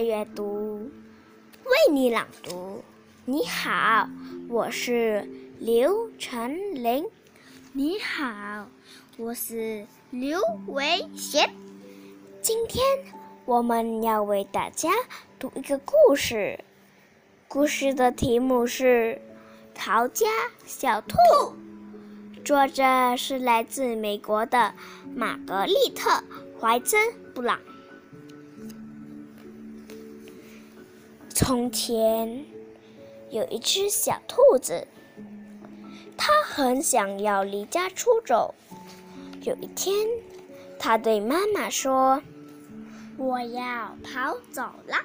阅读，为你朗读。你好，我是刘晨林。你好，我是刘维贤。今天我们要为大家读一个故事，故事的题目是《逃家小兔》，作者是来自美国的玛格丽特·怀珍·布朗。从前有一只小兔子，它很想要离家出走。有一天，它对妈妈说：“我要跑走了。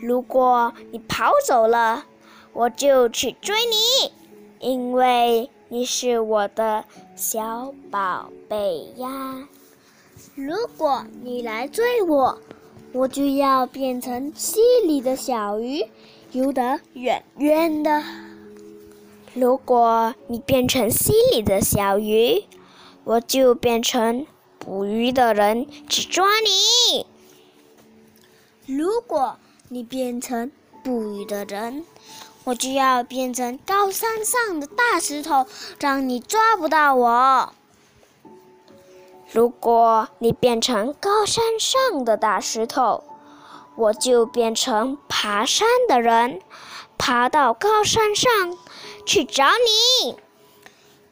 如果你跑走了，我就去追你，因为你是我的小宝贝呀。如果你来追我，我就要变成溪里的小鱼，游得远远的。如果你变成溪里的小鱼，我就变成捕鱼的人去抓你。如果你变成捕鱼的人，我就要变成高山上的大石头，让你抓不到我。如果你变成高山上的大石头，我就变成爬山的人，爬到高山上去找你。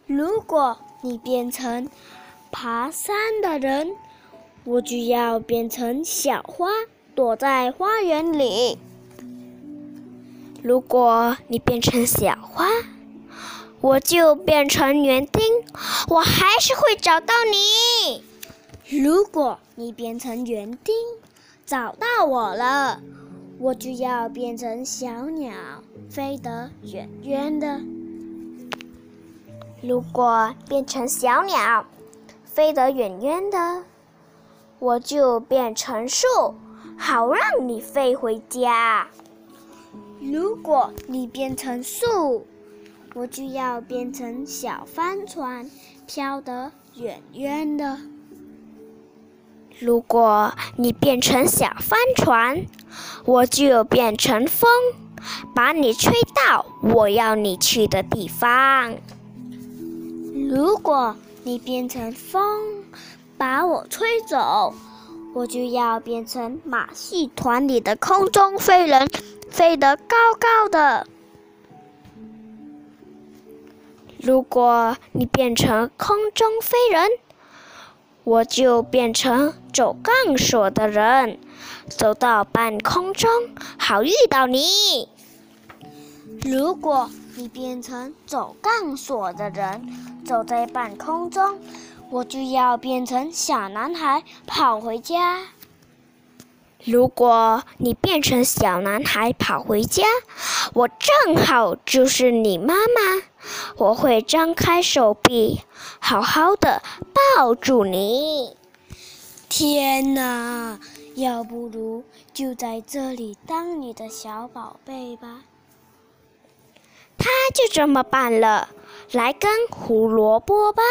如果你变成爬山的人，我就要变成小花，躲在花园里。如果你变成小花，我就变成园丁，我还是会找到你。如果你变成园丁，找到我了，我就要变成小鸟，飞得远远的。如果变成小鸟，飞得远远的，我就变成树，好让你飞回家。如果你变成树，我就要变成小帆船，飘得远远的。如果你变成小帆船，我就变成风，把你吹到我要你去的地方。如果你变成风，把我吹走，我就要变成马戏团里的空中飞人，飞得高高的。如果你变成空中飞人，我就变成走钢索的人，走到半空中，好遇到你。如果你变成走钢索的人，走在半空中，我就要变成小男孩，跑回家。如果你变成小男孩跑回家，我正好就是你妈妈，我会张开手臂，好好的抱住你。天哪，要不如就在这里当你的小宝贝吧。他就这么办了，来根胡萝卜吧。